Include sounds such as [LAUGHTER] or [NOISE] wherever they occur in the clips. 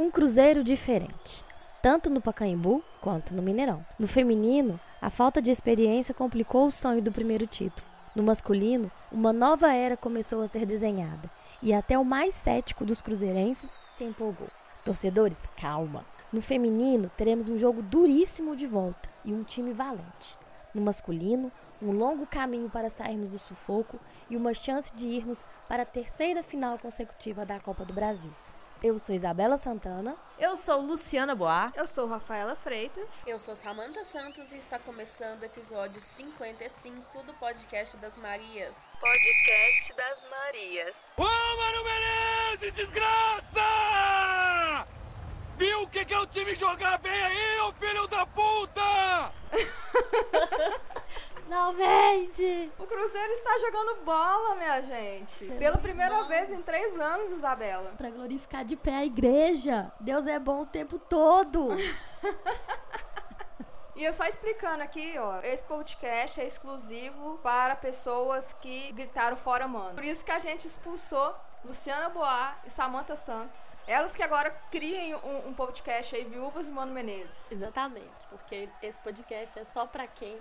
Um cruzeiro diferente, tanto no Pacaembu quanto no Mineirão. No feminino, a falta de experiência complicou o sonho do primeiro título. No masculino, uma nova era começou a ser desenhada e até o mais cético dos cruzeirenses se empolgou. Torcedores, calma. No feminino, teremos um jogo duríssimo de volta e um time valente. No masculino, um longo caminho para sairmos do sufoco e uma chance de irmos para a terceira final consecutiva da Copa do Brasil. Eu sou Isabela Santana. Eu sou Luciana Boá. Eu sou Rafaela Freitas. Eu sou Samanta Santos e está começando o episódio 55 do Podcast das Marias. Podcast das Marias. Ô, Mano Menezes, desgraça! Viu o que, que é o time jogar bem aí, ô filho da puta? [LAUGHS] Não vende! O Cruzeiro está jogando bola, minha gente. Pela primeira vez em três anos, Isabela. Para glorificar de pé a igreja. Deus é bom o tempo todo. [LAUGHS] E eu só explicando aqui, ó, esse podcast é exclusivo para pessoas que gritaram fora mano. Por isso que a gente expulsou Luciana Boá e Samantha Santos. Elas que agora criem um, um podcast aí, Viúvas e Mano Menezes. Exatamente, porque esse podcast é só para quem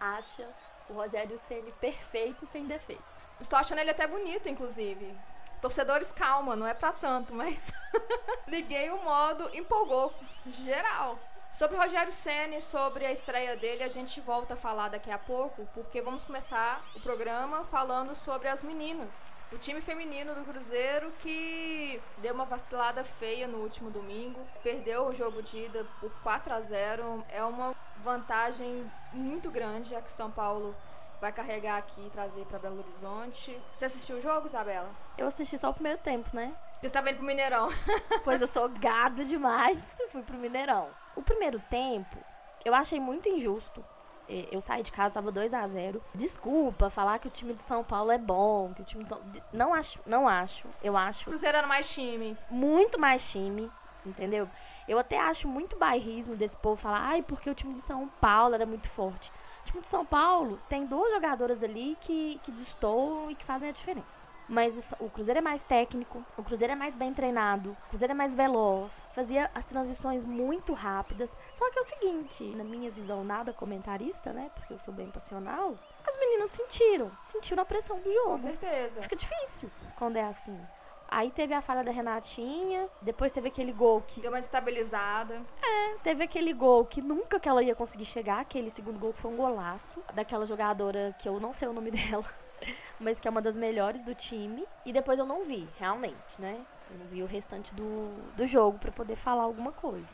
acha o Rogério Ceni perfeito sem defeitos. Estou achando ele até bonito, inclusive. Torcedores, calma, não é para tanto, mas [LAUGHS] liguei o modo empolgou geral. Sobre o Rogério Ceni, sobre a estreia dele, a gente volta a falar daqui a pouco, porque vamos começar o programa falando sobre as meninas. O time feminino do Cruzeiro que deu uma vacilada feia no último domingo, perdeu o jogo de ida por 4 a 0. É uma vantagem muito grande, já que São Paulo vai carregar aqui e trazer para Belo Horizonte. Você assistiu o jogo, Isabela? Eu assisti só o primeiro tempo, né? Você está vendo pro Mineirão. [LAUGHS] pois eu sou gado demais, fui pro Mineirão. O primeiro tempo, eu achei muito injusto. Eu saí de casa, tava 2 a 0 Desculpa falar que o time de São Paulo é bom, que o time de São... Não acho, não acho. Eu acho. Cruzeiro era mais time. Muito mais time, entendeu? Eu até acho muito bairrismo desse povo falar, ai, porque o time de São Paulo era muito forte. O time de São Paulo tem duas jogadoras ali que, que destoam e que fazem a diferença. Mas o, o, Cruzeiro é mais técnico, o Cruzeiro é mais bem treinado, o Cruzeiro é mais veloz, fazia as transições muito rápidas. Só que é o seguinte, na minha visão nada comentarista, né? Porque eu sou bem passional, as meninas sentiram, sentiram a pressão do jogo. Com certeza. Fica difícil quando é assim. Aí teve a falha da Renatinha, depois teve aquele gol que. Deu uma estabilizada. É, teve aquele gol que nunca que ela ia conseguir chegar, aquele segundo gol que foi um golaço, daquela jogadora que eu não sei o nome [LAUGHS] dela mas que é uma das melhores do time. E depois eu não vi, realmente, né? Eu não vi o restante do, do jogo para poder falar alguma coisa.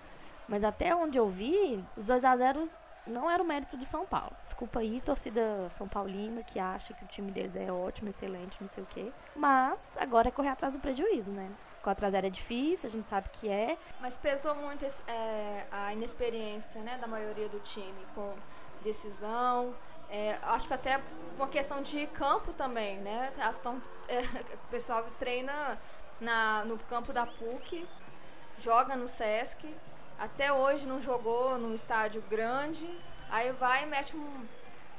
Mas até onde eu vi, os 2 a 0 não era o mérito do São Paulo. Desculpa aí, torcida São Paulina, que acha que o time deles é ótimo, excelente, não sei o quê. Mas agora é correr atrás do prejuízo, né? 4x0 é difícil, a gente sabe que é. Mas pesou muito é, a inexperiência né, da maioria do time com decisão, é, acho que até uma questão de campo também, né? Elas tão, é, o pessoal treina na, no campo da PUC, joga no Sesc, até hoje não jogou num estádio grande, aí vai e mete um,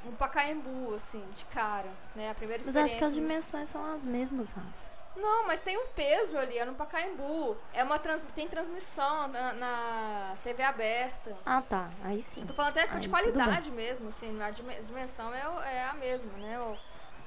um Pacaembu, assim, de cara, né? A primeira Mas acho que as dimensões são as mesmas, Rafa. Não, mas tem um peso ali, é no Pacaembu. É uma trans, tem transmissão na, na, TV aberta. Ah, tá. Aí sim. Eu tô falando até Aí, de qualidade mesmo, assim, a dimensão é, é a mesma, né? Ou,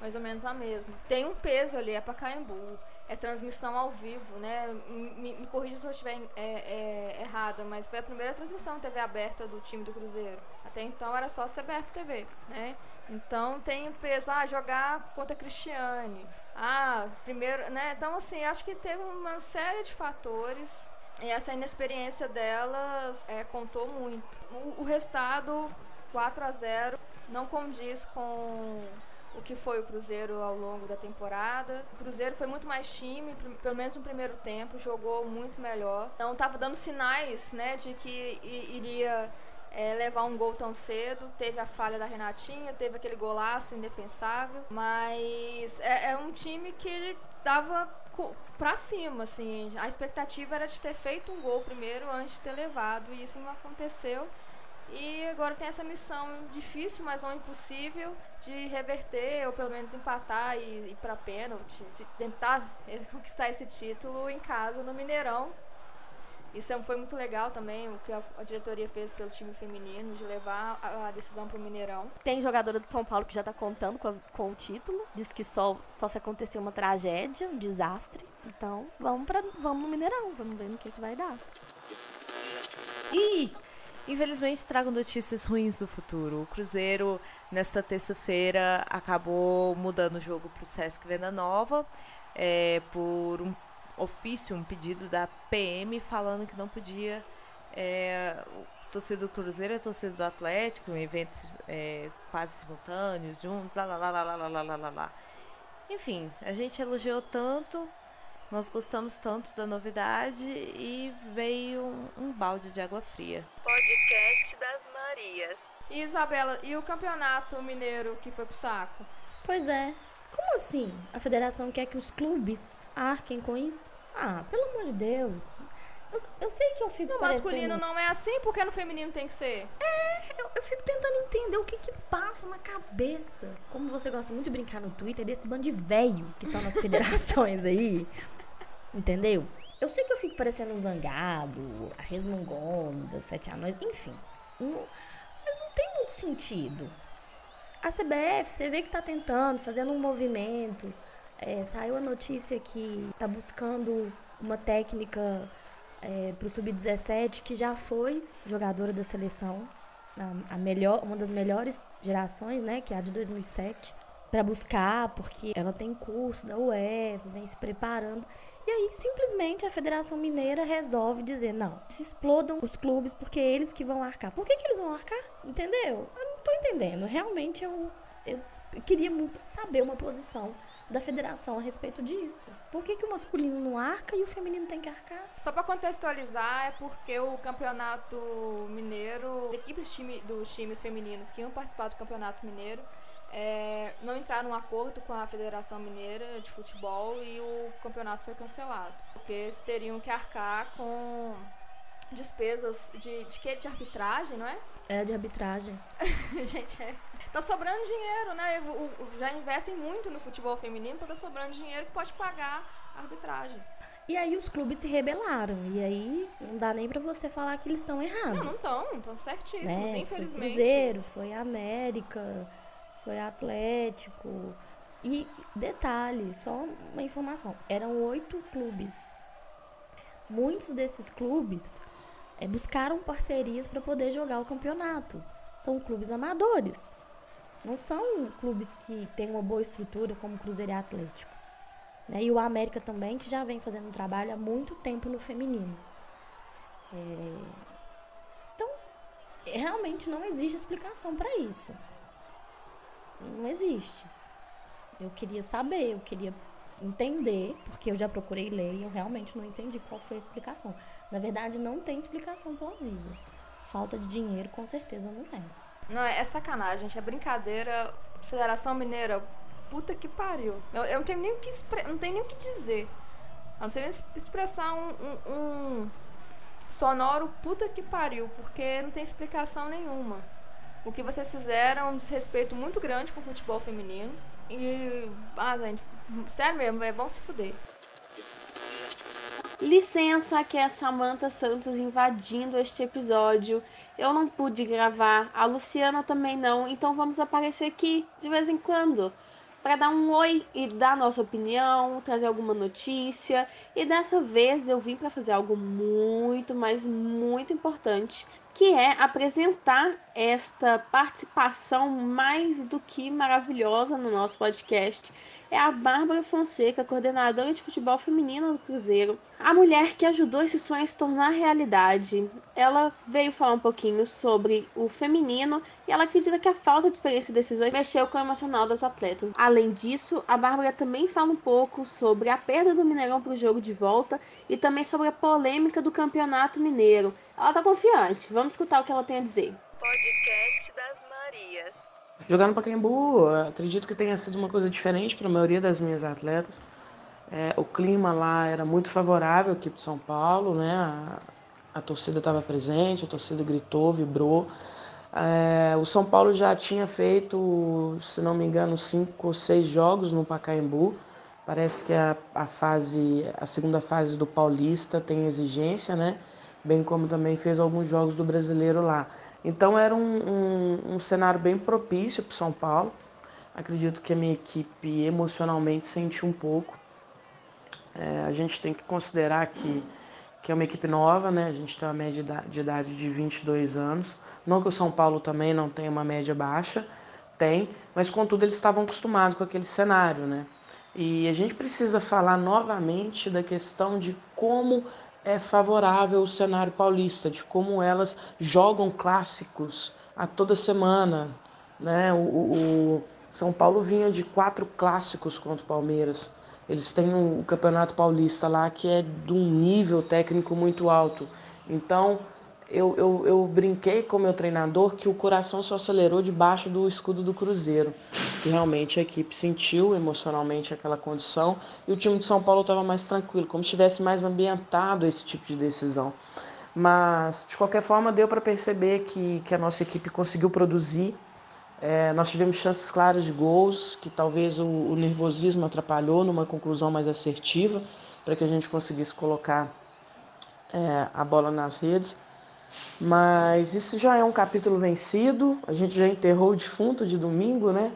mais ou menos a mesma. Tem um peso ali, é Pacaembu. É transmissão ao vivo, né? Me, me corrija se eu estiver é, é, errada, mas foi a primeira transmissão na TV aberta do time do Cruzeiro. Até então era só CBF TV, né? Então tem peso, ah, jogar contra a Cristiane. Ah, primeiro, né? Então, assim, acho que teve uma série de fatores e essa inexperiência delas é, contou muito. O, o resultado, 4 a 0 não condiz com o que foi o Cruzeiro ao longo da temporada. O Cruzeiro foi muito mais time, pelo menos no primeiro tempo, jogou muito melhor. Não estava dando sinais, né, de que iria é, levar um gol tão cedo. Teve a falha da Renatinha, teve aquele golaço indefensável, mas é, é um time que tava pra cima, assim. A expectativa era de ter feito um gol primeiro antes de ter levado, e isso não aconteceu. E agora tem essa missão difícil, mas não impossível, de reverter ou pelo menos empatar e ir para pênalti, tentar [LAUGHS] conquistar esse título em casa no Mineirão, Isso é, foi muito legal também, o que a, a diretoria fez pelo time feminino, de levar a, a decisão para o Mineirão. Tem jogadora do São Paulo que já está contando com, a, com, o título. Diz que só, só se acontecer uma tragédia, um desastre. Então, vamos, pra, vamos no Mineirão, vamos ver no que, que vai dar. E, infelizmente, trago notícias ruins do futuro. O Cruzeiro, nesta terça-feira, acabou mudando o jogo para o Sesc Venda Nova. É, por um ofício, um pedido da PM falando que não podia é, torcida do Cruzeiro e a torcida do Atlético em eventos é, quase simultâneos, juntos, lá, lá, lá, lá, lá, lá, lá, lá, lá. Enfim, a gente elogiou tanto, nós gostamos tanto da novidade e veio um, um balde de água fria. Podcast das Marias. E Isabela, e o campeonato mineiro que foi pro saco? Pois é. Como assim? A federação quer que os clubes arquem com isso? Ah, pelo amor de Deus. Eu, eu sei que eu fico. No parecendo... masculino não é assim, porque no feminino tem que ser? É, eu, eu fico tentando entender o que que passa na cabeça. Como você gosta muito de brincar no Twitter desse bando de velho que tá nas [LAUGHS] federações aí. Entendeu? Eu sei que eu fico parecendo um zangado, a resmungona, sete anões, enfim. Não, mas não tem muito sentido. A CBF, você vê que tá tentando, fazendo um movimento é, saiu a notícia que está buscando uma técnica é, para o sub-17 que já foi jogadora da seleção, a, a, melhor, uma das melhores gerações, né, que é a de 2007, para buscar, porque ela tem curso da UEFA, vem se preparando. E aí, simplesmente, a Federação Mineira resolve dizer, não, se explodam os clubes porque é eles que vão arcar. Por que, que eles vão arcar? Entendeu? Eu não estou entendendo. Realmente, eu, eu queria muito saber uma posição da federação a respeito disso. Por que, que o masculino não arca e o feminino tem que arcar? Só para contextualizar, é porque o campeonato mineiro, as equipes time, dos times femininos que iam participar do campeonato mineiro é, não entraram em um acordo com a Federação Mineira de Futebol e o campeonato foi cancelado. Porque eles teriam que arcar com despesas de, de que? De arbitragem, não é? É, de arbitragem. [LAUGHS] Gente, é. Tá sobrando dinheiro, né? Já investem muito no futebol feminino, tá sobrando dinheiro que pode pagar a arbitragem. E aí os clubes se rebelaram. E aí não dá nem pra você falar que eles estão errados. Não, não estão, estão certíssimos, né? infelizmente. Foi Cruzeiro, foi América, foi Atlético. E detalhe, só uma informação: eram oito clubes. Muitos desses clubes é, buscaram parcerias para poder jogar o campeonato. São clubes amadores. Não são clubes que têm uma boa estrutura como Cruzeiro e Atlético. Né? E o América também, que já vem fazendo um trabalho há muito tempo no feminino. É... Então, realmente não existe explicação para isso. Não existe. Eu queria saber, eu queria entender, porque eu já procurei ler e eu realmente não entendi qual foi a explicação. Na verdade, não tem explicação plausível. Falta de dinheiro, com certeza, não é. Não, é sacanagem, gente. É brincadeira. Federação Mineira, puta que pariu. Eu, eu não tenho nem o que não tenho nem o que dizer. Eu não sei nem expressar um, um, um sonoro puta que pariu, porque não tem explicação nenhuma. O que vocês fizeram é um desrespeito muito grande com o futebol feminino. E, ah, gente, sério mesmo, é bom se fuder. Licença, que é Samantha Santos invadindo este episódio. Eu não pude gravar, a Luciana também não, então vamos aparecer aqui de vez em quando para dar um oi e dar nossa opinião, trazer alguma notícia. E dessa vez eu vim para fazer algo muito, mas muito importante, que é apresentar esta participação mais do que maravilhosa no nosso podcast é a Bárbara Fonseca, coordenadora de futebol feminino do Cruzeiro. A mulher que ajudou esse sonho a se tornar realidade. Ela veio falar um pouquinho sobre o feminino e ela acredita que a falta de experiência e decisões mexeu com o emocional das atletas. Além disso, a Bárbara também fala um pouco sobre a perda do Mineirão para o jogo de volta e também sobre a polêmica do campeonato mineiro. Ela está confiante. Vamos escutar o que ela tem a dizer. Podcast das Marias. Jogar no Pacaembu, acredito que tenha sido uma coisa diferente para a maioria das minhas atletas. É, o clima lá era muito favorável equipe de São Paulo, né? A, a torcida estava presente, a torcida gritou, vibrou. É, o São Paulo já tinha feito, se não me engano, cinco ou seis jogos no Pacaembu. Parece que a, a fase, a segunda fase do Paulista tem exigência, né? bem como também fez alguns jogos do brasileiro lá. Então era um, um, um cenário bem propício para São Paulo. Acredito que a minha equipe emocionalmente sentiu um pouco. É, a gente tem que considerar que, que é uma equipe nova, né? A gente tem uma média de idade de 22 anos. Não que o São Paulo também não tenha uma média baixa, tem, mas contudo eles estavam acostumados com aquele cenário, né? E a gente precisa falar novamente da questão de como é favorável o cenário paulista, de como elas jogam clássicos a toda semana. Né? O, o São Paulo vinha de quatro clássicos contra o Palmeiras. Eles têm o um, Campeonato Paulista lá que é de um nível técnico muito alto. Então, eu, eu, eu brinquei com o meu treinador que o coração só acelerou debaixo do escudo do Cruzeiro. Que realmente a equipe sentiu emocionalmente aquela condição e o time de São Paulo estava mais tranquilo, como se estivesse mais ambientado esse tipo de decisão. Mas, de qualquer forma, deu para perceber que, que a nossa equipe conseguiu produzir. É, nós tivemos chances claras de gols, que talvez o, o nervosismo atrapalhou numa conclusão mais assertiva, para que a gente conseguisse colocar é, a bola nas redes. Mas isso já é um capítulo vencido, a gente já enterrou o defunto de domingo, né?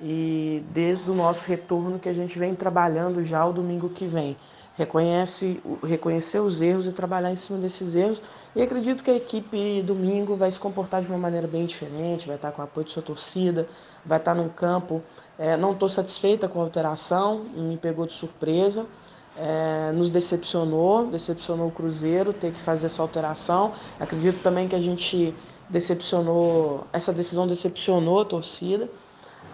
E desde o nosso retorno que a gente vem trabalhando já o domingo que vem. Reconhece, reconhecer os erros e trabalhar em cima desses erros. E acredito que a equipe domingo vai se comportar de uma maneira bem diferente, vai estar com o apoio de sua torcida, vai estar num campo. É, não estou satisfeita com a alteração, me pegou de surpresa é, nos decepcionou, decepcionou o Cruzeiro ter que fazer essa alteração. Acredito também que a gente decepcionou, essa decisão decepcionou a torcida,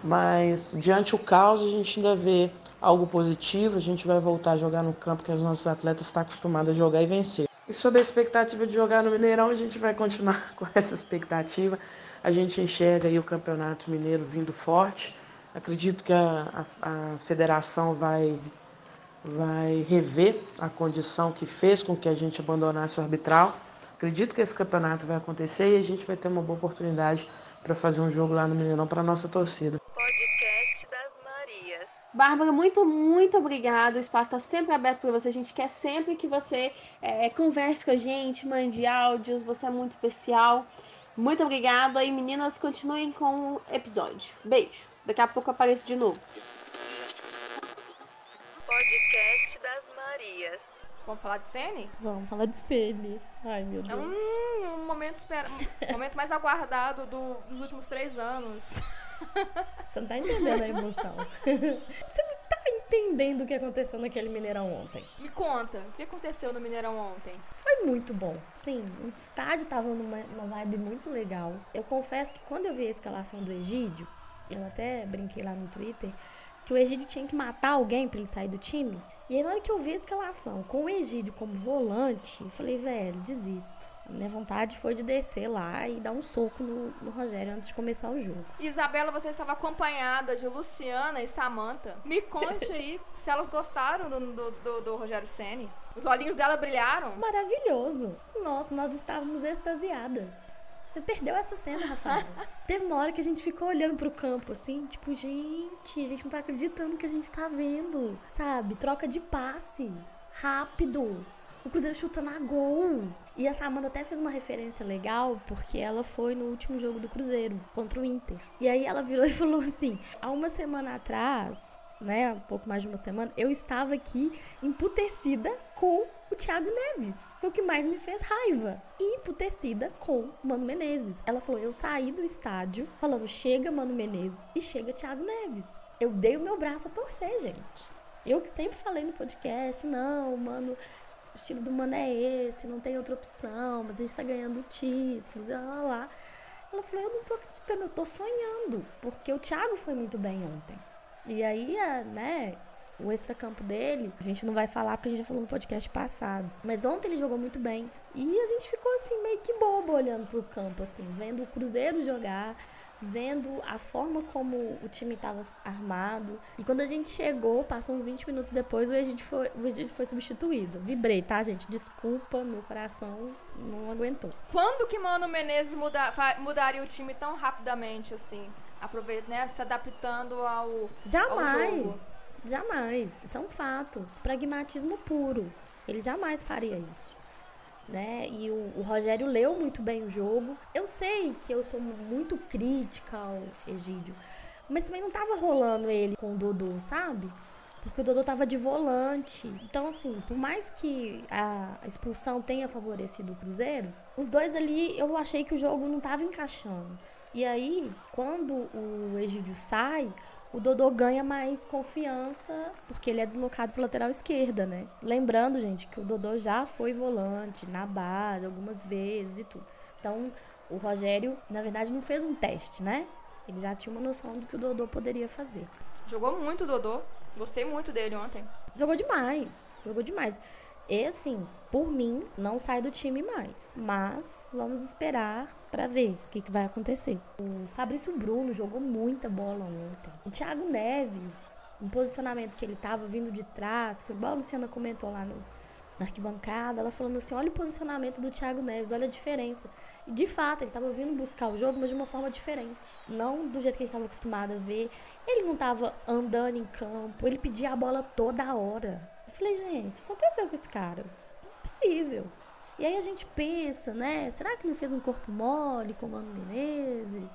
mas diante o caos a gente ainda vê algo positivo, a gente vai voltar a jogar no campo que os nossos atletas estão acostumados a jogar e vencer. E sobre a expectativa de jogar no Mineirão, a gente vai continuar [LAUGHS] com essa expectativa. A gente enxerga aí o Campeonato Mineiro vindo forte. Acredito que a, a, a federação vai vai rever a condição que fez com que a gente abandonasse o arbitral. Acredito que esse campeonato vai acontecer e a gente vai ter uma boa oportunidade para fazer um jogo lá no Mineirão para nossa torcida. Podcast das Marias. Bárbara, muito, muito obrigada. O espaço está sempre aberto para você. A gente quer sempre que você é, converse com a gente, mande áudios. Você é muito especial. Muito obrigada. E meninas, continuem com o episódio. Beijo. Daqui a pouco eu apareço de novo. Podcast das Marias. Vamos falar de Sene? Vamos falar de Sene. Ai, meu Deus. É um, um momento, espera, um momento mais aguardado do, dos últimos três anos. [LAUGHS] Você não tá entendendo a emoção. [LAUGHS] Você não tá entendendo o que aconteceu naquele Mineirão ontem. Me conta, o que aconteceu no Mineirão ontem? Foi muito bom. Sim, o estádio tava numa, numa vibe muito legal. Eu confesso que quando eu vi a escalação do Egídio, eu até brinquei lá no Twitter, que o Egídio tinha que matar alguém para ele sair do time. E aí, na hora que eu vi a escalação com o Egídio como volante, eu falei, velho, desisto. A minha vontade foi de descer lá e dar um soco no, no, Rogério antes de começar o jogo. Isabela, você estava acompanhada de Luciana e Samantha. Me conte aí [LAUGHS] se elas gostaram do, do, do, do Rogério Ceni. Os olhinhos dela brilharam. Maravilhoso. Nossa, nós estávamos extasiadas. Você perdeu essa cena, Rafael. [LAUGHS] Teve uma hora que a gente ficou olhando pro campo, assim, tipo, gente, a gente não tá acreditando que a gente tá vendo. Sabe? Troca de passes. Rápido. O Cruzeiro chutando a gol. E a Samanta até fez uma referência legal, porque ela foi no último jogo do Cruzeiro, contra o Inter. E aí ela virou [LAUGHS] e falou assim: há uma semana atrás, né, um pouco mais de uma semana, eu estava aqui emputecida com o Thiago Neves. Foi o que mais me fez raiva. E emputecida com Mano Menezes. Ela falou: eu saí do estádio falando, chega Mano Menezes e chega Thiago Neves. Eu dei o meu braço a torcer, gente. Eu que sempre falei no podcast, não, mano, o estilo do mano é esse, não tem outra opção, mas a gente tá ganhando títulos, lá, lá, lá. Ela falou, eu não tô acreditando, eu tô sonhando, porque o Thiago foi muito bem ontem. E aí, né, o extracampo dele, a gente não vai falar porque a gente já falou no podcast passado. Mas ontem ele jogou muito bem. E a gente ficou assim, meio que bobo olhando pro campo, assim, vendo o Cruzeiro jogar, vendo a forma como o time estava armado. E quando a gente chegou, passou uns 20 minutos depois, o Egídio foi, o Egídio foi substituído. Vibrei, tá, gente? Desculpa, meu coração não aguentou. Quando que Mano Menezes muda, mudaria o time tão rapidamente assim? Aproveita, né? Se adaptando ao. Jamais! Ao jogo. Jamais. Isso é um fato. Pragmatismo puro. Ele jamais faria isso. né? E o, o, Rogério leu muito bem o jogo. Eu sei que eu sou muito crítica ao Egídio, mas também não tava rolando ele com o Dodô, sabe? Porque o Dodô tava de volante. Então, assim, por mais que a expulsão tenha favorecido o Cruzeiro, os dois ali eu achei que o jogo não tava encaixando. E aí, quando o Egídio sai, o Dodô ganha mais confiança porque ele é deslocado para lateral esquerda, né? Lembrando, gente, que o Dodô já foi volante na base algumas vezes e tudo. Então, o Rogério, na verdade, não fez um teste, né? Ele já tinha uma noção do que o Dodô poderia fazer. Jogou muito o Dodô. Gostei muito dele ontem. Jogou demais. Jogou demais. E assim, por mim, não sai do time mais. Mas vamos esperar para ver o que, que, vai acontecer. O Fabrício Bruno jogou muita bola ontem. O Thiago Neves, um posicionamento que ele tava vindo de trás, foi igual a Luciana comentou lá no, na arquibancada, ela falando assim: olha o posicionamento do Thiago Neves, olha a diferença. E de fato, ele estava vindo buscar o jogo, mas de uma forma diferente. Não do jeito que a gente estava acostumado a ver. Ele não estava andando em campo, ele pedia a bola toda hora. Falei, gente, aconteceu com esse cara? Impossível. E aí a gente pensa, né? Será que não fez um corpo mole com o Mano Menezes?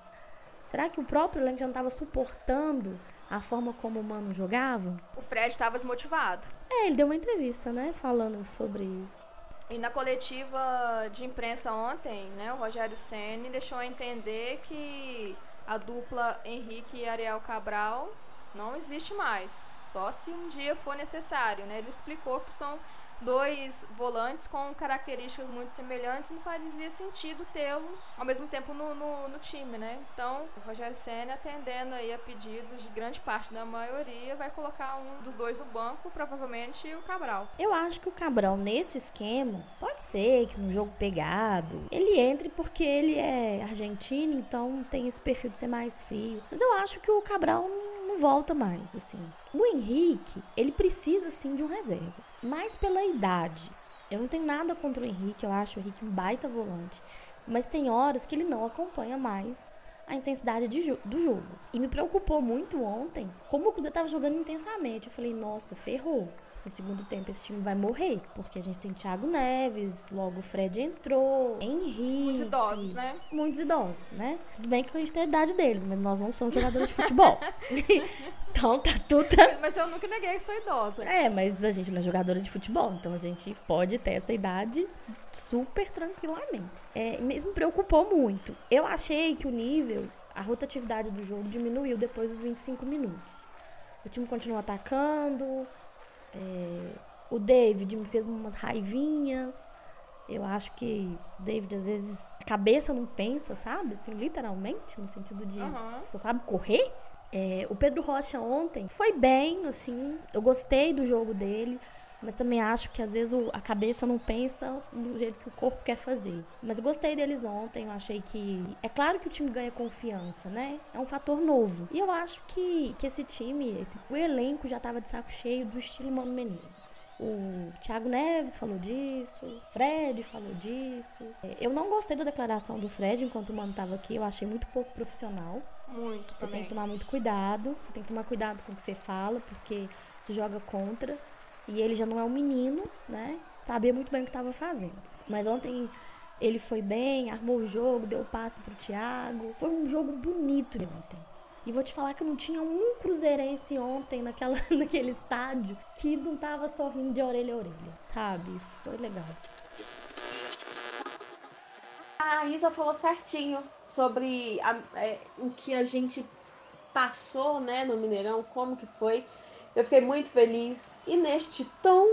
Será que o próprio elenco já não estava suportando a forma como o Mano jogava? O Fred estava desmotivado. É, ele deu uma entrevista, né? Falando sobre isso. E na coletiva de imprensa ontem, né, o Rogério Ceni deixou entender que a dupla Henrique e Ariel Cabral não existe mais, só se um dia for necessário, né? Ele explicou que são dois volantes com características muito semelhantes, não fazia sentido tê-los ao mesmo tempo no, no, no, time, né? Então, o Rogério Senna, atendendo aí a pedidos de grande parte da maioria, vai colocar um dos dois no banco, provavelmente o Cabral. Eu acho que o Cabral, nesse esquema, pode ser que no jogo pegado, ele entre porque ele é argentino, então tem esse perfil de ser mais frio. Mas eu acho que o Cabral não volta mais, assim. O Henrique, ele precisa sim de um reserva mais pela idade. Eu não tenho nada contra o Henrique, eu acho o Henrique um baita volante. Mas tem horas que ele não acompanha mais a intensidade do jogo. E me preocupou muito ontem como o Cruzeiro estava jogando intensamente. Eu falei, nossa, ferrou no segundo tempo esse time vai morrer. Porque a gente tem Thiago Neves, logo o Fred entrou, Henrique. Muitos idosos, né? Muitos idosos, né? Tudo bem que a gente tem a idade deles, mas nós não somos jogadores de futebol. [LAUGHS] então tá tudo. Mas eu nunca neguei que sou idosa. É, mas a gente não é jogadora de futebol, então a gente pode ter essa idade super tranquilamente. É, mesmo preocupou muito. Eu achei que o nível, a rotatividade do jogo diminuiu depois dos 25 minutos. O time continuou atacando, é, o David me fez umas raivinhas. Eu acho que o David, às vezes, a cabeça não pensa, sabe? Assim, literalmente, no sentido de uhum. só sabe correr. É, o Pedro Rocha ontem foi bem, assim. Eu gostei do jogo dele. Mas também acho que às vezes a cabeça não pensa do jeito que o corpo quer fazer. Mas gostei deles ontem, eu achei que. É claro que o time ganha confiança, né? É um fator novo. E eu acho que, que esse time, esse, o elenco já tava de saco cheio do estilo Mano Menezes. O Thiago Neves falou disso, o Fred falou disso. É, eu não gostei da declaração do Fred enquanto o Mano estava aqui, eu achei muito pouco profissional. Muito, Você também. tem que tomar muito cuidado, você tem que tomar cuidado com o que você fala, porque isso joga contra. E ele já não é um menino, né? Sabia muito bem o que estava fazendo. Mas ontem ele foi bem, armou o jogo, deu passe pro Thiago. Foi um jogo bonito ontem. E vou te falar que não tinha um cruzeirense ontem naquela, [LAUGHS] naquele estádio que não tava sorrindo de orelha a orelha, sabe? Foi legal. A Isa falou certinho sobre a, é, o que a gente passou, né, no Mineirão, como que foi. Eu fiquei muito feliz. E neste tom,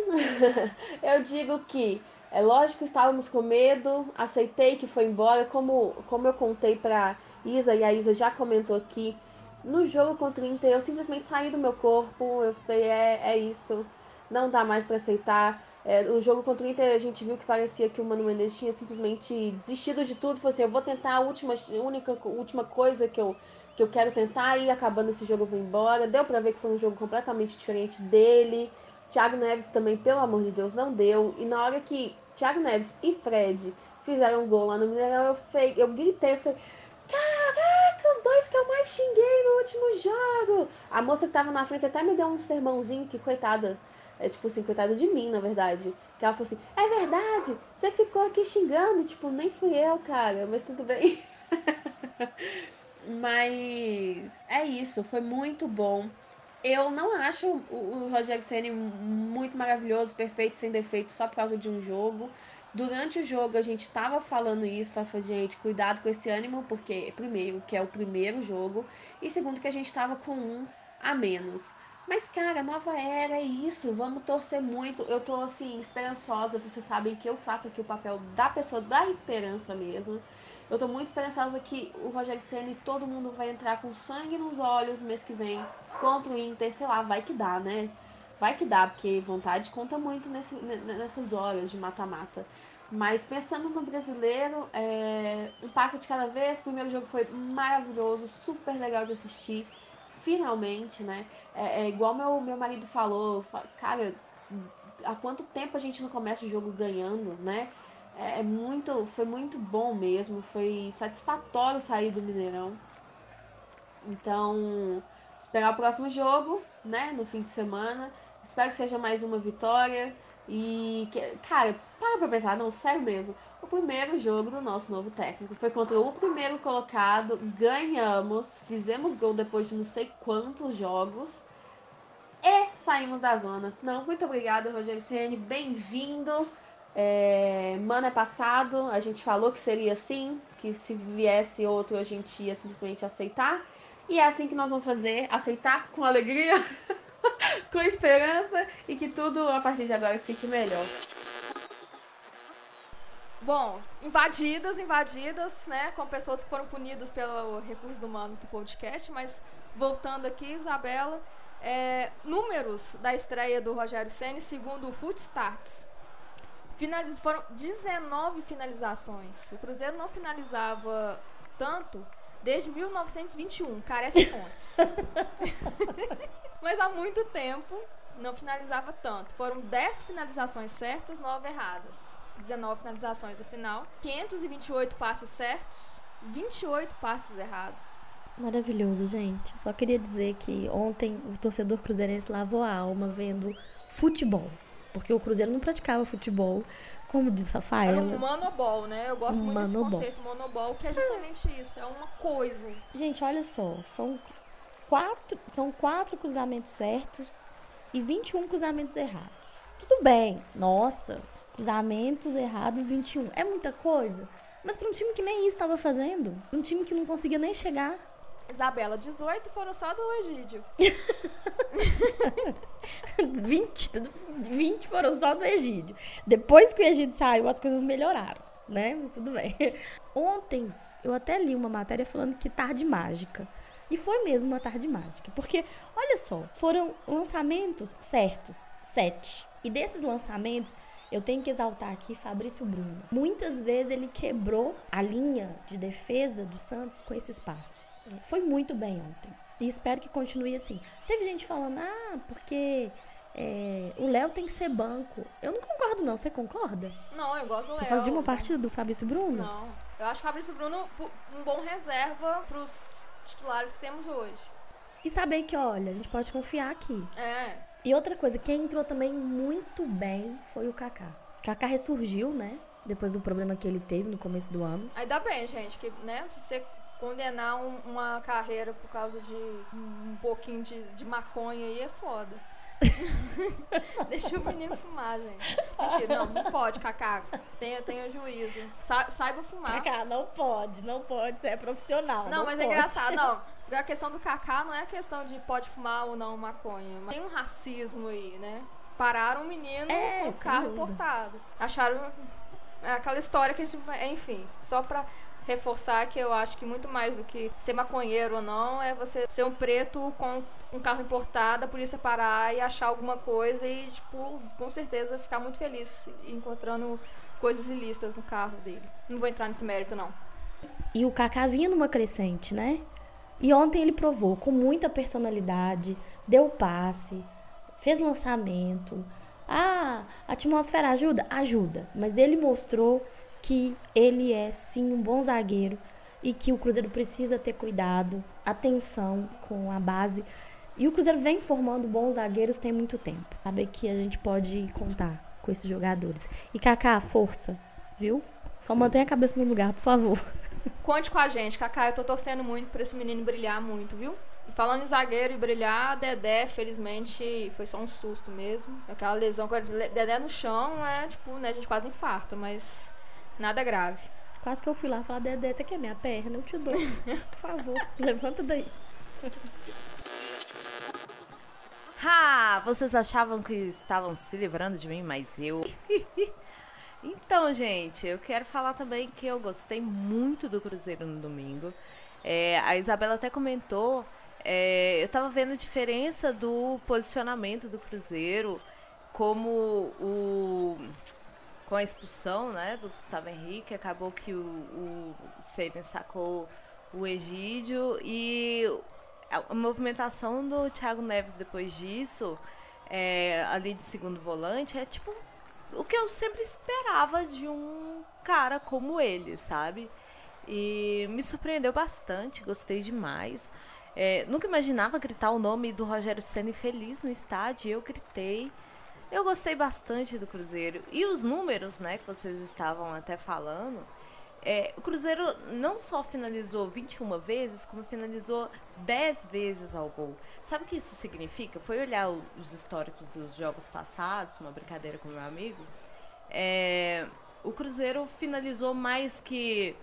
[LAUGHS] eu digo que é lógico que estávamos com medo, aceitei que foi embora, como, como eu contei para Isa e a Isa já comentou aqui. No jogo contra o Inter, eu simplesmente saí do meu corpo. Eu falei, é, é isso, não dá mais para aceitar. É, no jogo contra o Inter, a gente viu que parecia que o Mano Menezes tinha simplesmente desistido de tudo. Falou assim: eu vou tentar a última, única, última coisa que eu, que eu quero tentar e acabando esse jogo eu vou embora. Deu para ver que foi um jogo completamente diferente dele. Thiago Neves também, pelo amor de Deus, não deu. E na hora que Thiago Neves e Fred fizeram um gol lá no Mineirão, eu, fei, eu gritei, eu falei, caraca, os dois que eu mais xinguei no último jogo. A moça que tava na frente até me deu um sermãozinho, que coitada, É tipo assim, coitada de mim, na verdade. Que ela falou assim: é verdade, você ficou aqui xingando. Tipo, nem fui eu, cara, mas tudo bem. [LAUGHS] mas é isso, foi muito bom. Eu não acho o, o Rogério Ceni muito maravilhoso, perfeito, sem defeito, só por causa de um jogo. Durante o jogo a gente estava falando isso, tava gente, cuidado com esse ânimo, porque primeiro, que é o primeiro jogo, e segundo que a gente estava com um a menos. Mas, cara, nova era é isso. Vamos torcer muito. Eu tô, assim, esperançosa. Vocês sabem que eu faço aqui o papel da pessoa da esperança mesmo. Eu tô muito esperançosa que o Rogério Senna e todo mundo vai entrar com sangue nos olhos no mês que vem contra o Inter. Sei lá, vai que dá, né? Vai que dá, porque vontade conta muito nesse, nessas horas de mata-mata. Mas pensando no brasileiro, é, um passo de cada vez. O primeiro jogo foi maravilhoso, super legal de assistir finalmente, né? É, é igual meu, meu marido falou, cara, há quanto tempo a gente não começa o jogo ganhando, né? É, é muito, foi muito bom mesmo, foi satisfatório sair do Mineirão. Então, esperar o próximo jogo, né, no fim de semana. Espero que seja mais uma vitória. E, cara, para pra pensar, não, sério mesmo. O primeiro jogo do nosso novo técnico foi contra o primeiro colocado. Ganhamos, fizemos gol depois de não sei quantos jogos. E saímos da zona. Não, muito obrigada, Rogério Ceni. Bem-vindo. É, é passado, a gente falou que seria assim, que se viesse outro a gente ia simplesmente aceitar. E é assim que nós vamos fazer, aceitar com alegria, [LAUGHS] com esperança e que tudo a partir de agora fique melhor. Bom, invadidas, invadidas, né, com pessoas que foram punidas pelos recursos humanos do podcast, mas voltando aqui, Isabela, é, números da estreia do Rogério Ceni segundo o Footstarts. Finaliz... Foram 19 finalizações. O Cruzeiro não finalizava tanto desde 1921. Carece fontes. [LAUGHS] mas há muito tempo não finalizava tanto. Foram 10 finalizações certas, 9 erradas. 19 finalizações no final, 528 passes certos, 28 passes errados. Maravilhoso, gente. Só queria dizer que ontem o torcedor cruzeirense lavou a alma vendo futebol. Porque o Cruzeiro não praticava futebol, como diz Rafael. Era um monobol, né? Eu gosto um muito monobol. desse conceito monobol, que é justamente isso, é uma coisa. Gente, olha só, são quatro, são quatro cruzamentos certos e 21 cruzamentos errados. Tudo bem, nossa, cruzamentos errados 21. É muita coisa. Mas para um time que nem isso estava fazendo, um time que não conseguia nem chegar. Isabela, 18 foram só do Egídio. [LAUGHS] [LAUGHS] 20, 20 foram só do Egídio. Depois que o Egídio saiu, as coisas melhoraram, né? Mas tudo bem. [LAUGHS] Ontem, eu até li uma matéria falando que tarde mágica. E foi mesmo uma tarde mágica. Porque, olha só, foram lançamentos certos, sete. E desses lançamentos, eu tenho que exaltar aqui Fabrício Bruno. Muitas vezes ele quebrou a linha de defesa do Santos com esses passes. Foi muito bem ontem. E espero que continue assim. Teve gente falando, ah, porque é, o Léo tem que ser banco. Eu não concordo, não. Você concorda? Não, eu gosto do Léo. Por causa de uma partida do Fabrício Bruno? Não. Eu acho o Fabrício Bruno um bom reserva para os titulares que temos hoje. E saber que, olha, a gente pode confiar aqui. É. E outra coisa, quem entrou também muito bem foi o Kaká. Kaká ressurgiu, né? Depois do problema que ele teve no começo do ano. Ainda bem, gente, que, né, se você condenar um, uma carreira por causa de um pouquinho de, de maconha aí é foda. [LAUGHS] Deixa o menino fumar, gente. Mentira, não, não pode, Cacá. Tenha, tenha juízo. Sa saiba fumar. Cacá, não pode, não pode, você é profissional. Não, não mas é pode. é engraçado, não. A questão do Cacá não é a questão de pode fumar ou não maconha. Mas tem um racismo aí, né? Pararam um menino é, com o carro importado. Acharam. É aquela história que a gente. Enfim, só pra reforçar que eu acho que muito mais do que ser maconheiro ou não é você ser um preto com um carro importado, a polícia parar e achar alguma coisa e, tipo, com certeza ficar muito feliz encontrando coisas ilícitas no carro dele. Não vou entrar nesse mérito, não. E o Kaká vinha numa crescente, né? E ontem ele provou com muita personalidade, deu passe, fez lançamento. Ah, a atmosfera ajuda? Ajuda. Mas ele mostrou que ele é sim um bom zagueiro e que o Cruzeiro precisa ter cuidado, atenção com a base. E o Cruzeiro vem formando bons zagueiros tem muito tempo. Saber que a gente pode contar com esses jogadores. E Kaká, força, viu? Só mantenha a cabeça no lugar, por favor. [LAUGHS] Conte com a gente, Kaká. Eu tô torcendo muito pra esse menino brilhar muito, viu? E falando em zagueiro e brilhar, Dedé, felizmente, foi só um susto mesmo. Aquela lesão com Dedé no chão é tipo, né, a gente quase infarta, mas nada grave. Quase que eu fui lá falar, Dedé, você quer minha perna? Eu te dou. Por favor, [LAUGHS] levanta daí. Ha! Vocês achavam que estavam se livrando de mim, mas eu. [LAUGHS] então, gente, eu quero falar também que eu gostei muito do Cruzeiro no domingo. É, a Isabela até comentou. É, eu tava vendo a diferença do posicionamento do Cruzeiro, como o. Com a expulsão né, do Gustavo Henrique, acabou que o, o sacou o Egídio e a movimentação do Thiago Neves depois disso, é, ali de segundo volante, é tipo o que eu sempre esperava de um cara como ele, sabe? E me surpreendeu bastante, gostei demais. É, nunca imaginava gritar o nome do Rogério Senna feliz no estádio, eu gritei. Eu gostei bastante do Cruzeiro. E os números, né, que vocês estavam até falando, é, o Cruzeiro não só finalizou 21 vezes, como finalizou 10 vezes ao gol. Sabe o que isso significa? Foi olhar os históricos dos jogos passados, uma brincadeira com meu amigo. É, o Cruzeiro finalizou mais que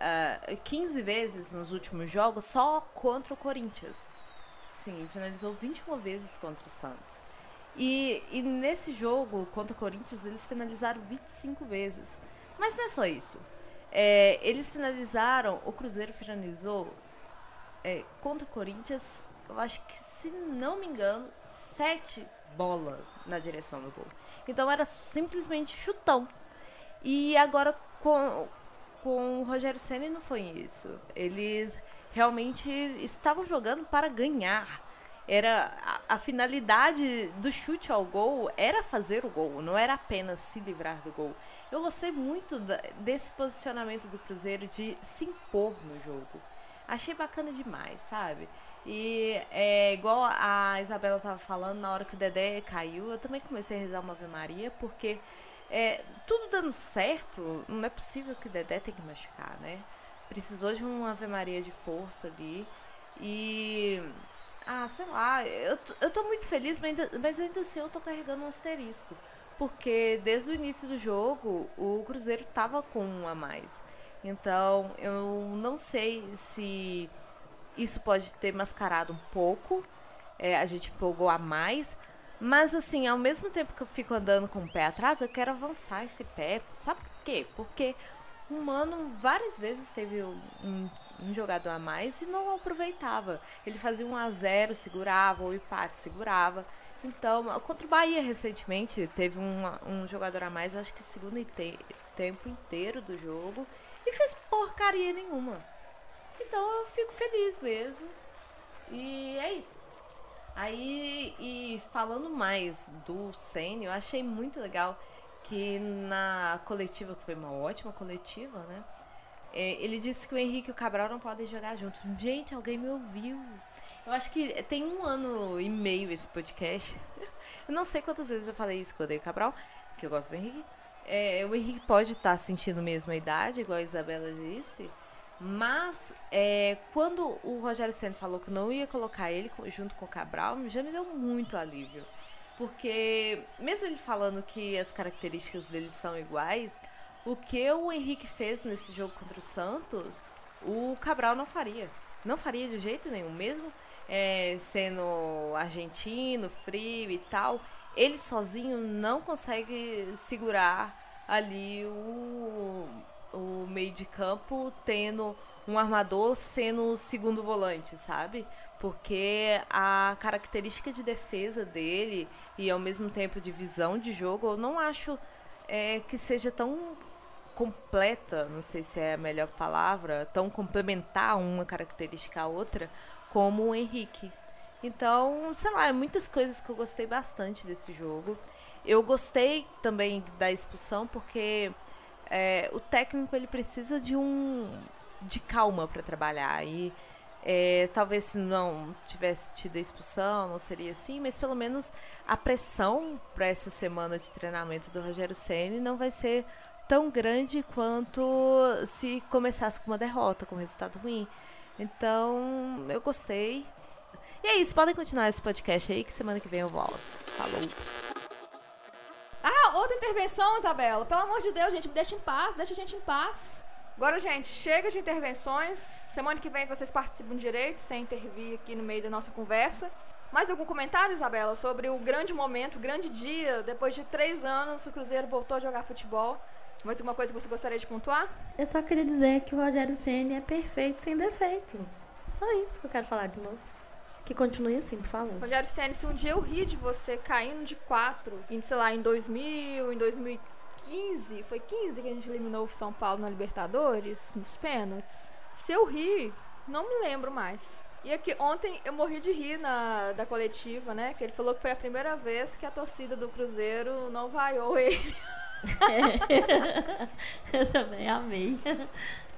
uh, 15 vezes nos últimos jogos só contra o Corinthians. Sim, finalizou 21 vezes contra o Santos. E, e nesse jogo contra o Corinthians eles finalizaram 25 vezes. Mas não é só isso. É, eles finalizaram, o Cruzeiro finalizou é, contra o Corinthians, eu acho que, se não me engano, sete bolas na direção do gol. Então era simplesmente chutão. E agora com, com o Rogério Senna não foi isso. Eles realmente estavam jogando para ganhar. Era a, a, finalidade do chute ao gol era fazer o gol, não era apenas se livrar do gol. Eu gostei muito da, desse posicionamento do Cruzeiro de se impor no jogo. Achei bacana demais, sabe? E é igual a Isabela estava falando, na hora que o Dedé caiu, eu também comecei a rezar uma Ave Maria, porque é, tudo dando certo, não é possível que o Dedé tenha que machucar, né? Precisou de uma Ave Maria de força ali. E. Ah, sei lá, eu, eu tô muito feliz, mas ainda, mas ainda assim eu tô carregando um asterisco porque desde o início do jogo o Cruzeiro estava com um a mais. Então eu não sei se isso pode ter mascarado um pouco, é, a gente empolgou a mais, mas assim, ao mesmo tempo que eu fico andando com o pé atrás, eu quero avançar esse pé. Sabe por quê? Porque o Mano várias vezes teve um, um jogador a mais e não aproveitava. Ele fazia um a zero, segurava, o empate segurava. Então, contra o Bahia recentemente, teve um, um jogador a mais, acho que segundo te tempo inteiro do jogo, e fez porcaria nenhuma. Então eu fico feliz mesmo. E é isso. Aí, e falando mais do Senna, eu achei muito legal que na coletiva, que foi uma ótima coletiva, né? É, ele disse que o Henrique e o Cabral não podem jogar juntos. Gente, alguém me ouviu. Eu acho que tem um ano e meio esse podcast. [LAUGHS] Eu não sei quantas vezes eu falei isso que eu odeio Cabral, que eu gosto do Henrique. É, o Henrique pode estar tá sentindo mesmo a idade, igual a Isabela disse. Mas é, quando o Rogério Senna falou que não ia colocar ele junto com o Cabral, já me deu muito alívio. Porque, mesmo ele falando que as características dele são iguais, o que o Henrique fez nesse jogo contra o Santos, o Cabral não faria. Não faria de jeito nenhum. Mesmo é, sendo argentino, frio e tal, ele sozinho não consegue segurar ali o, o meio de campo, tendo um armador sendo o segundo volante, sabe? Porque a característica de defesa dele e ao mesmo tempo de visão de jogo, eu não acho é, que seja tão completa, não sei se é a melhor palavra, tão complementar uma característica à outra, como o Henrique. Então, sei lá, muitas coisas que eu gostei bastante desse jogo. Eu gostei também da expulsão porque é, o técnico ele precisa de um de calma para trabalhar e É, talvez se não tivesse tido a expulsão, não seria assim, mas pelo menos a pressão para essa semana de treinamento do Rogério Ceni não vai ser tão grande quanto se começasse com uma derrota, com um resultado ruim. Então, eu gostei. E é isso, podem continuar esse podcast aí, que semana que vem eu volto. Falou! Ah, outra intervenção, Isabela. Pelo amor de Deus, gente, me deixa em paz, deixa a gente em paz. Agora, gente, chega de intervenções. Semana que vem vocês participam direito, sem intervir aqui no meio da nossa conversa. Mais algum comentário, Isabela, sobre o grande momento, o grande dia? Depois de três anos, o Cruzeiro voltou a jogar futebol. Mais alguma coisa que você gostaria de pontuar? Eu só queria dizer que o Rogério Ceni é perfeito sem defeitos. Só isso que eu quero falar de novo. Que continue assim, por favor. Rogério Senna, se um dia eu rir de você caindo de quatro, em, sei lá, em 2000, em 2015, foi 15 que a gente eliminou o São Paulo na Libertadores, nos pênaltis. Se eu rir, não me lembro mais. E aqui, ontem eu morri de rir na da coletiva, né? Que ele falou que foi a primeira vez que a torcida do Cruzeiro não vaiou ele. [LAUGHS] [LAUGHS] eu também amei.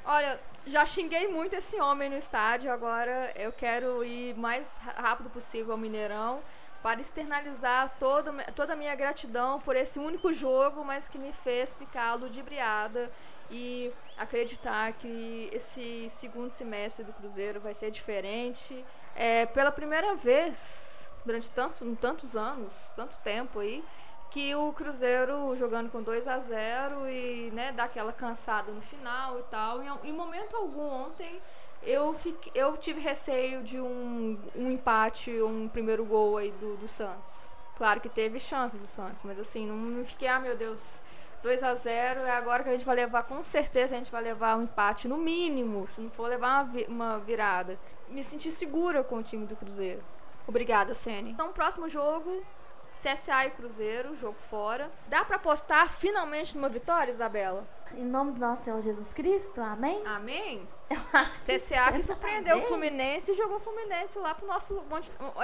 Olha, já xinguei muito esse homem no estádio, agora eu quero ir mais rápido possível ao Mineirão para externalizar toda, toda a minha gratidão por esse único jogo, mas que me fez ficar ludibriada e acreditar que esse segundo semestre do Cruzeiro vai ser diferente. É, pela primeira vez, durante tanto, tantos anos, tanto tempo aí, que o Cruzeiro jogando com 2 a 0 e né, dá aquela cansada no final e tal. Em, em momento algum ontem eu, fiquei, eu tive receio de um, um empate, um primeiro gol aí do, do Santos. Claro que teve chances do Santos, mas assim, não, não fiquei, ah meu Deus, 2 a 0 é agora que a gente vai levar, com certeza a gente vai levar um empate, no mínimo, se não for levar uma, uma virada. Me senti segura com o time do Cruzeiro. Obrigada, Sene. Então, próximo jogo, CSA e Cruzeiro, jogo fora. Dá para apostar finalmente numa vitória, Isabela? Em nome do nosso Senhor Jesus Cristo, amém? Amém? Eu acho que CSA que surpreendeu o Fluminense e jogou o Fluminense lá pro nosso.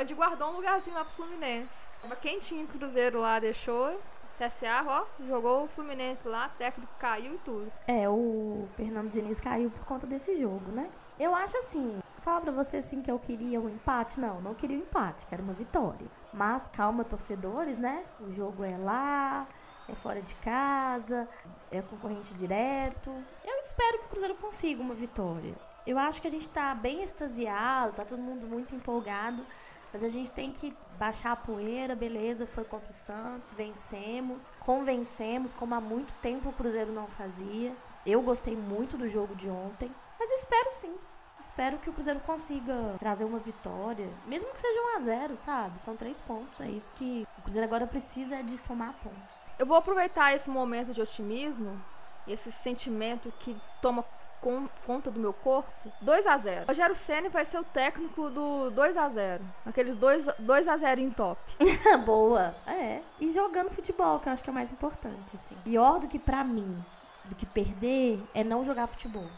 De guardou um lugarzinho lá pro Fluminense. Tava quentinho o Cruzeiro lá, deixou. CSA, ó, jogou o Fluminense lá, técnico caiu e tudo. É, o Fernando Diniz caiu por conta desse jogo, né? Eu acho assim, falar pra você assim que eu queria um empate, não, não queria um empate, quero uma vitória. Mas calma, torcedores, né? O jogo é lá, é fora de casa, é concorrente direto. Eu espero que o Cruzeiro consiga uma vitória. Eu acho que a gente tá bem extasiado, tá todo mundo muito empolgado, mas a gente tem que baixar a poeira, beleza, foi contra o Santos, vencemos, convencemos, como há muito tempo o Cruzeiro não fazia. Eu gostei muito do jogo de ontem, mas espero sim Espero que o Cruzeiro consiga trazer uma vitória, mesmo que seja 1 a 0 sabe? São três pontos, é isso que o Cruzeiro agora precisa é de somar pontos. Eu vou aproveitar esse momento de otimismo, esse sentimento que toma com, conta do meu corpo. 2 a 0 Rogério Ceni vai ser o técnico do 2 a 0 Aqueles 2, 2 a 0 em top. [LAUGHS] Boa, é. E jogando futebol, que eu acho que é o mais importante. Assim. Pior do que para mim, do que perder, é não jogar futebol.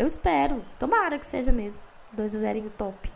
Eu espero. Tomara que seja mesmo. 2 a 0 em top.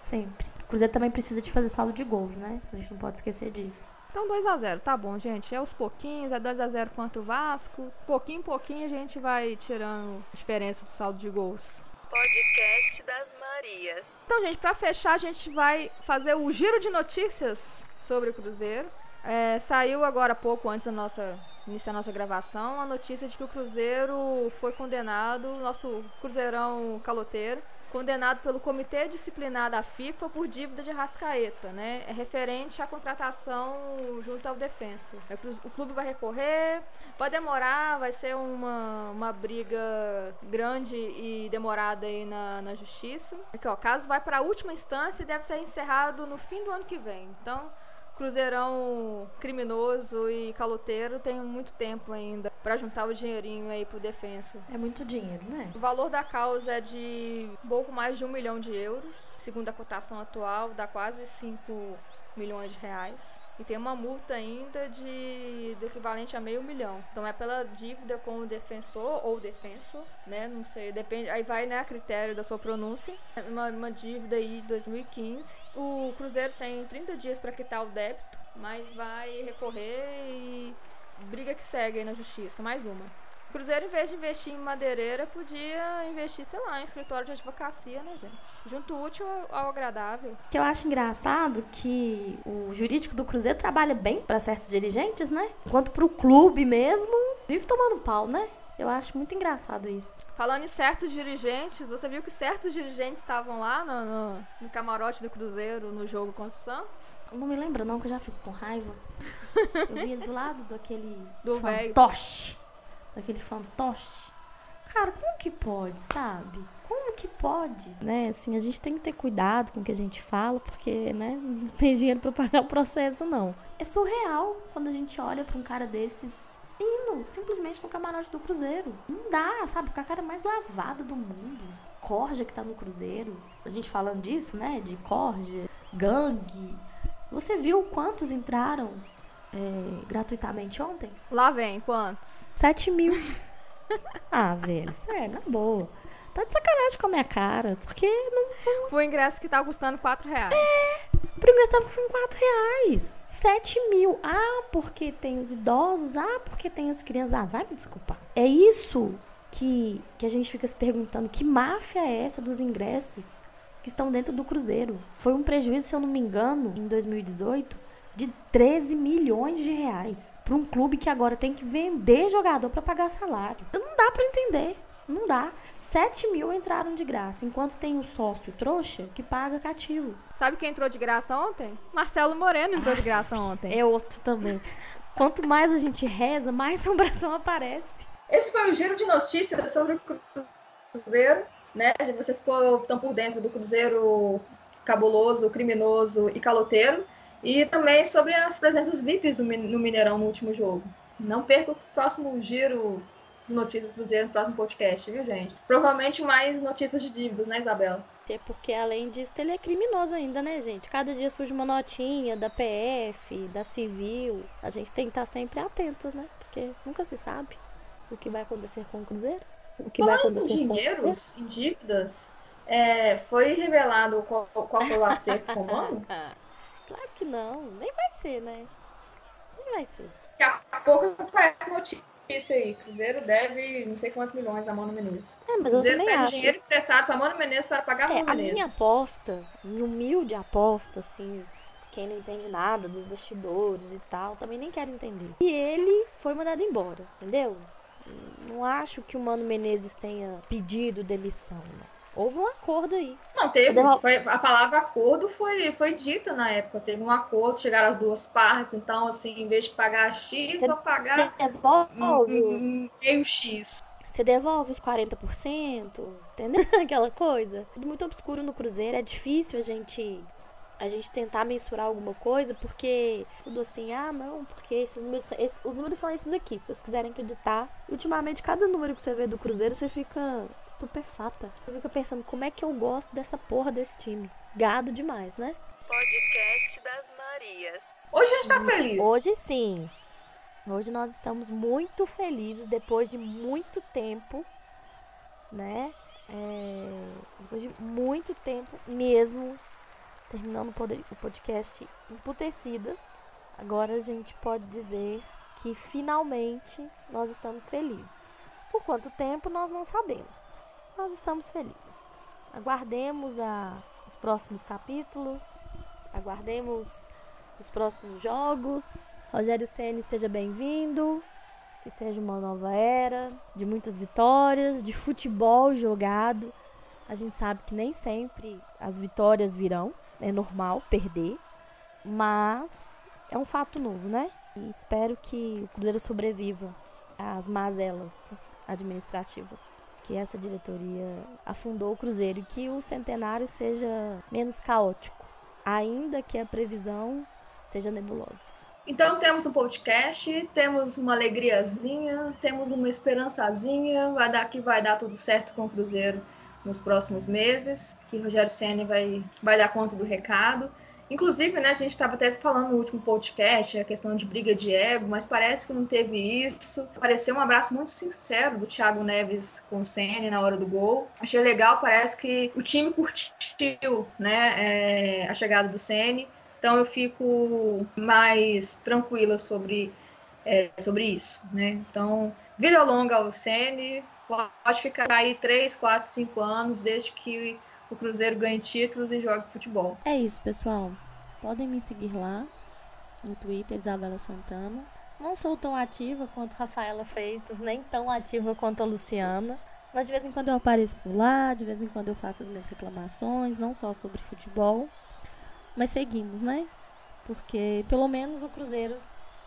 Sempre. O Cruzeiro também precisa de fazer saldo de gols, né? A gente não pode esquecer disso. Então 2 a 0 tá bom, gente. É aos pouquinhos, é 2 a 0 contra o Vasco. Pouquinho em pouquinho a gente vai tirando a diferença do saldo de gols. Podcast das Marias. Então, gente, para fechar, a gente vai fazer o giro de notícias sobre o Cruzeiro. É, saiu agora há pouco, antes da nossa iniciar nossa gravação, a notícia de que o Cruzeiro foi condenado, nosso Cruzeirão caloteiro, condenado pelo Comitê Disciplinar da FIFA por dívida de Rascaeta, né? É referente à contratação junto ao defenso. É o clube vai recorrer, pode demorar, vai ser uma, uma briga grande e demorada aí na, na justiça. Aqui, ó, caso vai para a última instância e deve ser encerrado no fim do ano que vem. Então, Cruzeirão criminoso e caloteiro tem muito tempo ainda para juntar o dinheirinho aí pro defensa. É muito dinheiro, né? O valor da causa é de pouco mais de um milhão de euros. Segundo a cotação atual, dá quase 5 milhões de reais. E tem uma multa ainda de do equivalente a meio milhão. Então é pela dívida com o defensor ou defensor, né? Não sei, depende. Aí vai né, a critério da sua pronúncia. É uma, uma dívida aí de 2015. O Cruzeiro tem 30 dias para quitar o débito, mas vai recorrer e briga que segue aí na justiça. Mais uma. Cruzeiro, em vez de investir em madeireira, podia investir, sei lá, em escritório de advocacia, né, gente? Junto útil ao, agradável. Que eu acho engraçado que o jurídico do Cruzeiro trabalha bem para certos dirigentes, né? Enquanto pro clube mesmo, vive tomando pau, né? Eu acho muito engraçado isso. Falando em certos dirigentes, você viu que certos dirigentes estavam lá no, no, no camarote do Cruzeiro no jogo contra o Santos? Não me lembra não, que eu já fico com raiva. [LAUGHS] Eu vi ele do lado daquele Do fantoche. Daquele fantoche. Cara, como que pode, sabe? Como que pode, né? Assim, a gente tem que ter cuidado com o que a gente fala, porque, né, [LAUGHS] não tem dinheiro pra pagar o processo, não. É surreal quando a gente olha pra um cara desses indo simplesmente no camarote do Cruzeiro. Não dá, sabe? Com a cara mais lavada do mundo. Corja que tá no Cruzeiro. A gente falando disso, né? De Corja, gangue. Você viu quantos entraram é, gratuitamente ontem? Lá vem, quantos? 7 mil. [LAUGHS] ah, velho, sério, na boa. Tá de sacanagem com a minha cara. Porque não, Foi o ingresso que tá custando 4 reais. Pro ingresso tava custando 4 reais. 7 mil. Ah, porque tem os idosos. Ah, porque tem as crianças. Ah, vai me desculpar. É isso que, que a gente fica se perguntando. Que máfia é essa dos ingressos que estão dentro do Cruzeiro? Foi um prejuízo, se eu não me engano, em 2018, de 13 milhões de reais. Pra um clube que agora tem que vender jogador pra pagar salário. Não dá pra entender. Não dá. 7 mil entraram de graça, enquanto tem o sócio trouxa que paga cativo. Sabe quem entrou de graça ontem? Marcelo Moreno entrou de graça ontem. É outro também. Quanto mais a gente reza, mais assombração aparece. Esse foi o giro de notícias sobre o Cruzeiro, né? Você ficou tão por dentro do Cruzeiro cabuloso, criminoso e caloteiro. E também sobre as presenças VIPs no Mi- no Mineirão no último jogo. Não perca o próximo giro de notícias do Cruzeiro no próximo podcast, viu, gente? Provavelmente mais notícias de dívidas, né, Isabela? É porque, além disso, ele é criminoso ainda, né, gente? Cada dia surge uma notinha da PF, da Civil. A gente tem que estar sempre atentos, né? Porque nunca se sabe o que vai acontecer com o Cruzeiro. O que vai Falando em acontecer com o Cruzeiro. dinheiros, em dívidas, é, foi revelado qual, qual foi o acerto com o mano? [LAUGHS] Claro que não. Nem vai ser, né? Nem vai ser. Daqui a pouco aparece notícia aí. Cruzeiro deve não sei quantos milhões a Mano Menezes. É, mas eu Cruzeiro também pede acho. dinheiro emprestado para Mano Menezes para pagar É, Mano a Menezes. minha aposta, minha humilde aposta, assim, de quem não entende nada dos bastidores e tal, também nem quero entender. E ele foi mandado embora, entendeu? Não acho que o Mano Menezes tenha pedido demissão, não. Houve um acordo aí. Não, teve. Foi, a palavra acordo foi, foi dita na época. Teve um acordo, chegaram as duas partes. Então, assim, em vez de pagar X, Você vou pagar Devolve um- meio X. você devolve os 40%, entendeu? [LAUGHS] Aquela coisa. Tudo muito obscuro no Cruzeiro, é difícil a gente a gente tentar mensurar alguma coisa, porque tudo assim, ah, não, porque esses números, são- esses- os números são esses aqui, se vocês quiserem acreditar. Ultimamente, cada número que você vê do Cruzeiro, você fica estupefata. Você fica pensando, como é que eu gosto dessa porra desse time? Gado demais, né? Podcast das Marias. Hoje a gente tá feliz. Hoje sim. Hoje nós estamos muito felizes depois de muito tempo, né? É, depois de muito tempo mesmo, terminando o pod- o podcast emputecidas. Agora a gente pode dizer que finalmente nós estamos felizes. Por quanto tempo nós não sabemos. Nós estamos felizes. Aguardemos a, os próximos capítulos, aguardemos os próximos jogos. Rogério Ceni seja bem-vindo. Que seja uma nova era de muitas vitórias, de futebol jogado. A gente sabe que nem sempre as vitórias virão, é normal perder, mas é um fato novo, né? E espero que o Cruzeiro sobreviva às mazelas administrativas que essa diretoria afundou o Cruzeiro e que o centenário seja menos caótico, ainda que a previsão seja nebulosa. Então temos um podcast, temos uma alegriazinha, temos uma esperançazinha, vai dar que vai dar tudo certo com o Cruzeiro nos próximos meses, que Rogério Ceni vai, vai dar conta do recado. Inclusive, né, a gente estava até falando no último podcast a questão de briga de ego, mas parece que não teve isso. Pareceu um abraço muito sincero do Thiago Neves com o Ceni na hora do gol. Achei legal, parece que o time curtiu né, é, a chegada do Ceni. Então eu fico mais tranquila sobre é, sobre isso, né? Então, vida longa ao Ceni, pode ficar aí 3, 4, 5 anos, desde que o Cruzeiro ganhe títulos e jogue futebol. É isso, pessoal. Podem me seguir lá no Twitter, Isabela Santana. Não sou tão ativa quanto Rafaela Freitas, nem tão ativa quanto a Luciana. Mas de vez em quando eu apareço por lá, de vez em quando eu faço as minhas reclamações, não só sobre futebol. Mas seguimos, né? Porque pelo menos o Cruzeiro,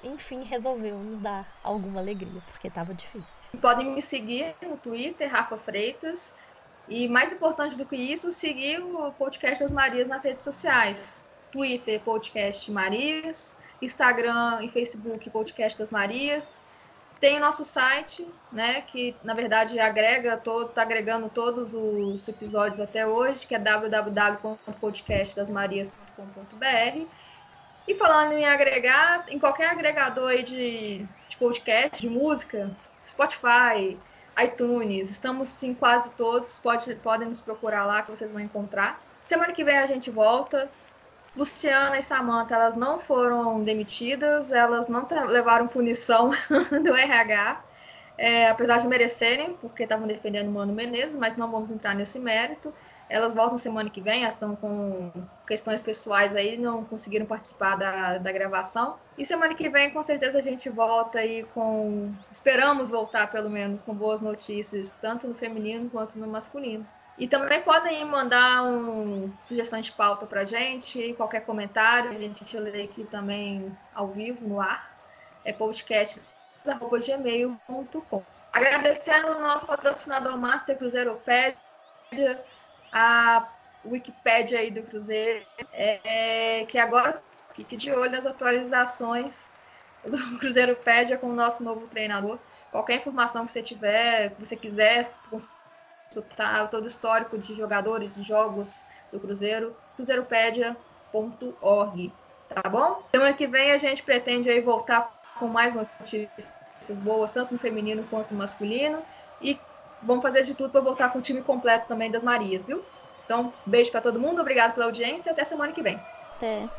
enfim, resolveu nos dar alguma alegria, porque estava difícil. Podem me seguir no Twitter, Rafa Freitas. E mais importante do que isso, seguir o podcast das Marias nas redes sociais. Twitter, podcast Marias, Instagram e Facebook, podcast das Marias. Tem o nosso site, né, que na verdade agrega está agregando todos os episódios até hoje, que é www.podcastdasmarias.com.br. E falando em agregar, em qualquer agregador aí de, de podcast, de música, Spotify, iTunes, estamos em quase todos, pode, podem nos procurar lá que vocês vão encontrar. Semana que vem a gente volta. Luciana e Samantha, elas não foram demitidas, elas não levaram punição [LAUGHS] do RH, é, apesar de merecerem, porque estavam defendendo o Mano Menezes, mas não vamos entrar nesse mérito. Elas voltam semana que vem, elas estão com questões pessoais aí, não conseguiram participar da, da gravação. E semana que vem, com certeza, a gente volta aí com. Esperamos voltar, pelo menos, com boas notícias, tanto no feminino quanto no masculino. E também podem mandar um sugestão de pauta pra gente, qualquer comentário, a gente lê aqui também ao vivo, no ar. É podcast.gmail.com. Agradecendo o nosso patrocinador Master Cruzeiropédia, a Wikipédia aí do Cruzeiro, é, que agora fique de olho nas atualizações do [LAUGHS] Cruzeiropédia com o nosso novo treinador. Qualquer informação que você tiver, que você quiser consultar todo o histórico de jogadores, de jogos do Cruzeiro, cruzeiropedia.org, tá bom? Semana que vem a gente pretende aí voltar com mais notícias boas, tanto no feminino quanto no masculino, e vamos fazer de tudo para voltar com o time completo também das Marias, viu? Então, beijo para todo mundo, obrigado pela audiência até semana que vem. Até.